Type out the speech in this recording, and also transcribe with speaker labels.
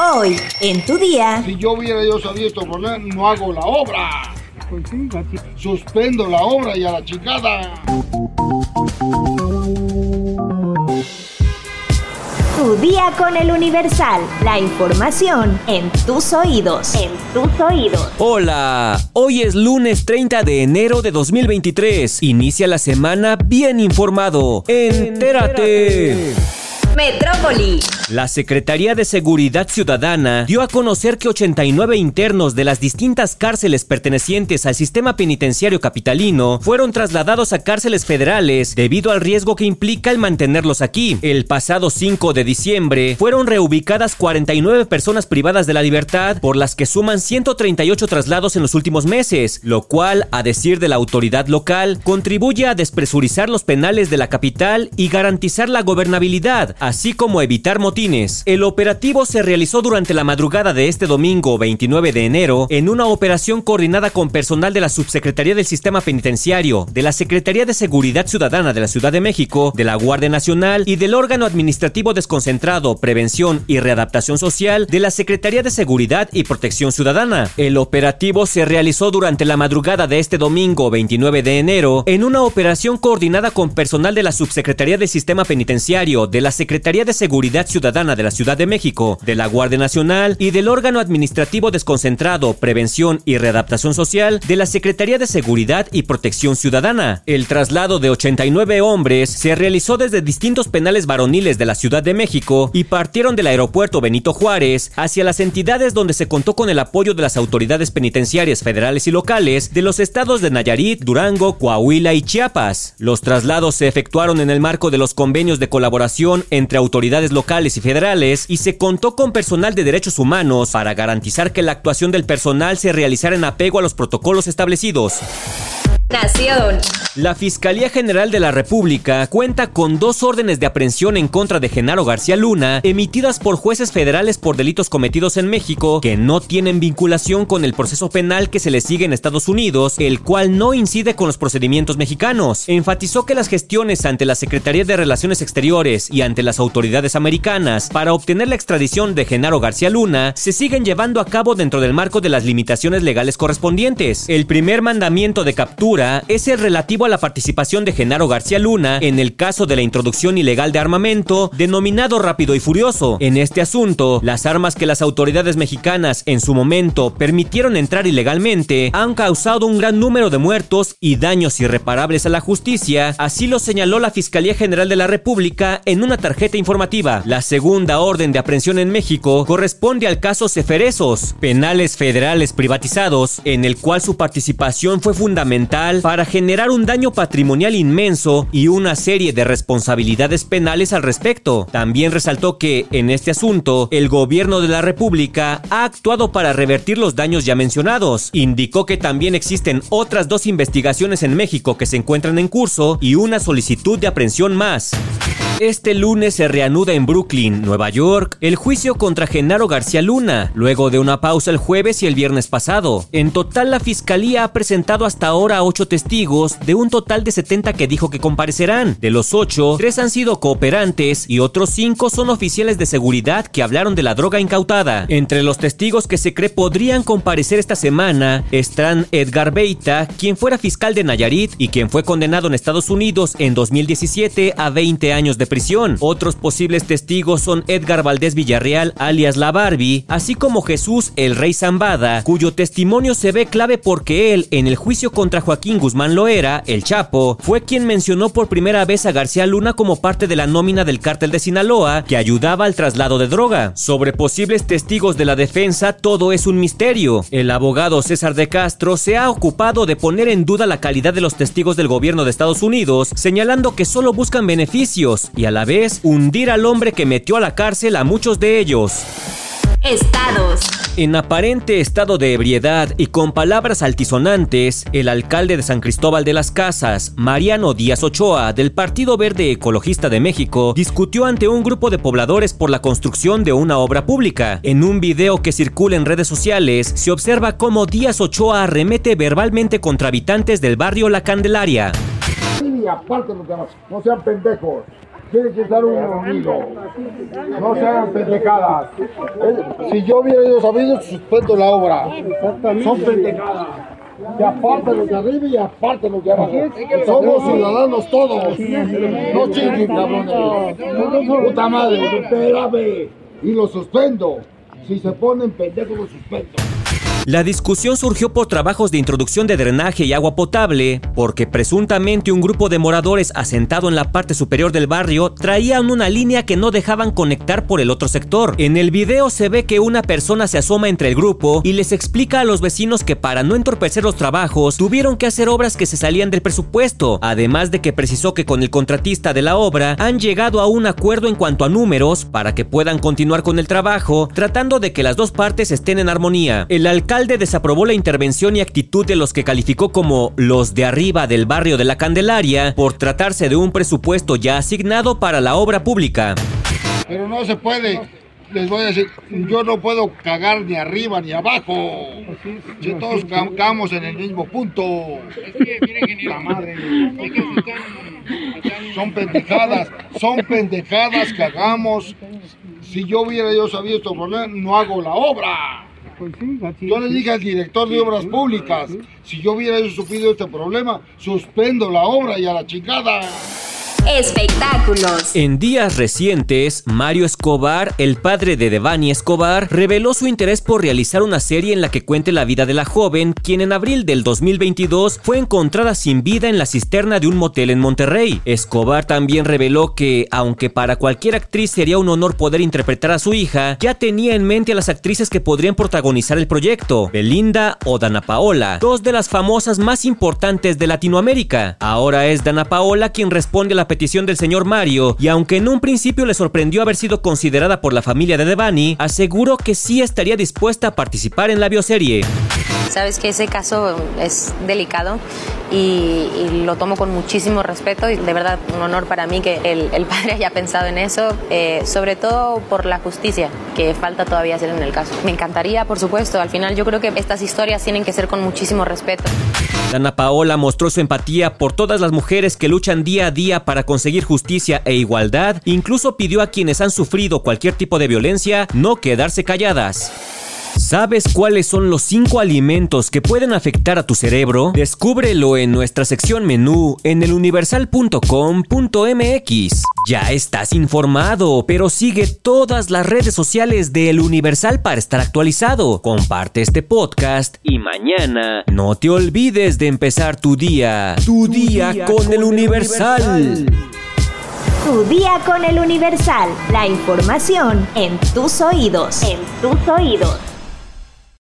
Speaker 1: Hoy, en tu día.
Speaker 2: Si yo hubiera yo sabido esto no hago la obra. Pues Suspendo la obra y a la chicada.
Speaker 1: Tu día con el Universal. La información en tus oídos. En tus oídos.
Speaker 3: Hola, hoy es lunes 30 de enero de 2023. Inicia la semana bien informado. Entérate.
Speaker 1: Metrópoli.
Speaker 3: La Secretaría de Seguridad Ciudadana dio a conocer que 89 internos de las distintas cárceles pertenecientes al sistema penitenciario capitalino fueron trasladados a cárceles federales debido al riesgo que implica el mantenerlos aquí. El pasado 5 de diciembre fueron reubicadas 49 personas privadas de la libertad, por las que suman 138 traslados en los últimos meses, lo cual, a decir de la autoridad local, contribuye a despresurizar los penales de la capital y garantizar la gobernabilidad, así como evitar motivos el operativo se realizó durante la madrugada de este domingo 29 de enero en una operación coordinada con personal de la Subsecretaría del Sistema Penitenciario, de la Secretaría de Seguridad Ciudadana de la Ciudad de México, de la Guardia Nacional y del órgano administrativo desconcentrado, prevención y readaptación social de la Secretaría de Seguridad y Protección Ciudadana. El operativo se realizó durante la madrugada de este domingo 29 de enero en una operación coordinada con personal de la Subsecretaría del Sistema Penitenciario, de la Secretaría de Seguridad Ciudadana de la Ciudad de México, de la Guardia Nacional y del órgano administrativo desconcentrado, prevención y readaptación social de la Secretaría de Seguridad y Protección Ciudadana. El traslado de 89 hombres se realizó desde distintos penales varoniles de la Ciudad de México y partieron del aeropuerto Benito Juárez hacia las entidades donde se contó con el apoyo de las autoridades penitenciarias federales y locales de los estados de Nayarit, Durango, Coahuila y Chiapas. Los traslados se efectuaron en el marco de los convenios de colaboración entre autoridades locales y federales y se contó con personal de derechos humanos para garantizar que la actuación del personal se realizara en apego a los protocolos establecidos.
Speaker 1: Nación.
Speaker 3: La Fiscalía General de la República cuenta con dos órdenes de aprehensión en contra de Genaro García Luna, emitidas por jueces federales por delitos cometidos en México que no tienen vinculación con el proceso penal que se le sigue en Estados Unidos, el cual no incide con los procedimientos mexicanos. Enfatizó que las gestiones ante la Secretaría de Relaciones Exteriores y ante las autoridades americanas para obtener la extradición de Genaro García Luna se siguen llevando a cabo dentro del marco de las limitaciones legales correspondientes. El primer mandamiento de captura es el relativo a la participación de Genaro García Luna en el caso de la introducción ilegal de armamento denominado Rápido y Furioso. En este asunto, las armas que las autoridades mexicanas en su momento permitieron entrar ilegalmente han causado un gran número de muertos y daños irreparables a la justicia, así lo señaló la Fiscalía General de la República en una tarjeta informativa. La segunda orden de aprehensión en México corresponde al caso Ceferesos, penales federales privatizados, en el cual su participación fue fundamental para generar un daño patrimonial inmenso y una serie de responsabilidades penales al respecto. También resaltó que, en este asunto, el gobierno de la República ha actuado para revertir los daños ya mencionados. Indicó que también existen otras dos investigaciones en México que se encuentran en curso y una solicitud de aprehensión más. Este lunes se reanuda en Brooklyn, Nueva York, el juicio contra Genaro García Luna, luego de una pausa el jueves y el viernes pasado. En total, la fiscalía ha presentado hasta ahora ocho testigos de un total de 70 que dijo que comparecerán. De los ocho, tres han sido cooperantes y otros cinco son oficiales de seguridad que hablaron de la droga incautada. Entre los testigos que se cree podrían comparecer esta semana están Edgar Beita, quien fuera fiscal de Nayarit y quien fue condenado en Estados Unidos en 2017 a 20 años de prisión. Otros posibles testigos son Edgar Valdés Villarreal, alias La Barbie, así como Jesús el Rey Zambada, cuyo testimonio se ve clave porque él, en el juicio contra Joaquín Guzmán Loera, el Chapo, fue quien mencionó por primera vez a García Luna como parte de la nómina del cártel de Sinaloa que ayudaba al traslado de droga. Sobre posibles testigos de la defensa, todo es un misterio. El abogado César de Castro se ha ocupado de poner en duda la calidad de los testigos del gobierno de Estados Unidos, señalando que solo buscan beneficios y a la vez hundir al hombre que metió a la cárcel a muchos de ellos.
Speaker 1: Estados.
Speaker 3: En aparente estado de ebriedad y con palabras altisonantes, el alcalde de San Cristóbal de las Casas, Mariano Díaz Ochoa, del Partido Verde Ecologista de México, discutió ante un grupo de pobladores por la construcción de una obra pública. En un video que circula en redes sociales, se observa cómo Díaz Ochoa arremete verbalmente contra habitantes del barrio La Candelaria.
Speaker 2: Y aparte los demás, no sean pendejos. Tiene que estar uno unido. No sean pendejadas. Si yo hubiera ido sabido, suspendo la obra. Son pendejadas. Y aparte los de arriba y aparte los de abajo. Somos ciudadanos todos. No chinguen, cabrones. Puta madre, espérame. Y lo suspendo. Si se ponen pendejos, lo suspendo.
Speaker 3: La discusión surgió por trabajos de introducción de drenaje y agua potable, porque presuntamente un grupo de moradores asentado en la parte superior del barrio traían una línea que no dejaban conectar por el otro sector. En el video se ve que una persona se asoma entre el grupo y les explica a los vecinos que para no entorpecer los trabajos tuvieron que hacer obras que se salían del presupuesto, además de que precisó que con el contratista de la obra han llegado a un acuerdo en cuanto a números para que puedan continuar con el trabajo, tratando de que las dos partes estén en armonía. El alcalde alcalde desaprobó la intervención y actitud de los que calificó como los de arriba del barrio de la Candelaria por tratarse de un presupuesto ya asignado para la obra pública.
Speaker 2: Pero no se puede. Les voy a decir, yo no puedo cagar ni arriba ni abajo. Si todos cagamos en el mismo punto. La madre. Son pendejadas, son pendejadas que hagamos. Si yo hubiera yo sabido estos problemas, no hago la obra. Pues yo le dije al director de obras públicas, si yo hubiera supido este problema, suspendo la obra y a la chingada.
Speaker 1: Espectáculos.
Speaker 3: En días recientes, Mario Escobar, el padre de Devani Escobar, reveló su interés por realizar una serie en la que cuente la vida de la joven, quien en abril del 2022 fue encontrada sin vida en la cisterna de un motel en Monterrey. Escobar también reveló que, aunque para cualquier actriz sería un honor poder interpretar a su hija, ya tenía en mente a las actrices que podrían protagonizar el proyecto, Belinda o Dana Paola, dos de las famosas más importantes de Latinoamérica. Ahora es Dana Paola quien responde a la petición del señor Mario, y aunque en un principio le sorprendió haber sido considerada por la familia de Devani, aseguró que sí estaría dispuesta a participar en la bioserie.
Speaker 4: Sabes que ese caso es delicado y, lo tomo con muchísimo respeto y de verdad un honor para mí que el, padre haya pensado en eso, eh, sobre todo por la justicia que falta todavía hacer en el caso. Me encantaría, por supuesto, al final yo creo que estas historias tienen que ser con muchísimo respeto.
Speaker 3: Dana Paola mostró su empatía por todas las mujeres que luchan día a día para conseguir justicia e igualdad, incluso pidió a quienes han sufrido cualquier tipo de violencia no quedarse calladas. ¿Sabes cuáles son los 5 alimentos que pueden afectar a tu cerebro? Descúbrelo en nuestra sección menú en eluniversal.com.mx. Ya estás informado, pero sigue todas las redes sociales de El Universal para estar actualizado. Comparte este podcast y mañana no te olvides de empezar tu día. Tu, día, con, El Universal.
Speaker 1: Tu día con El Universal. La información en tus oídos. En tus oídos.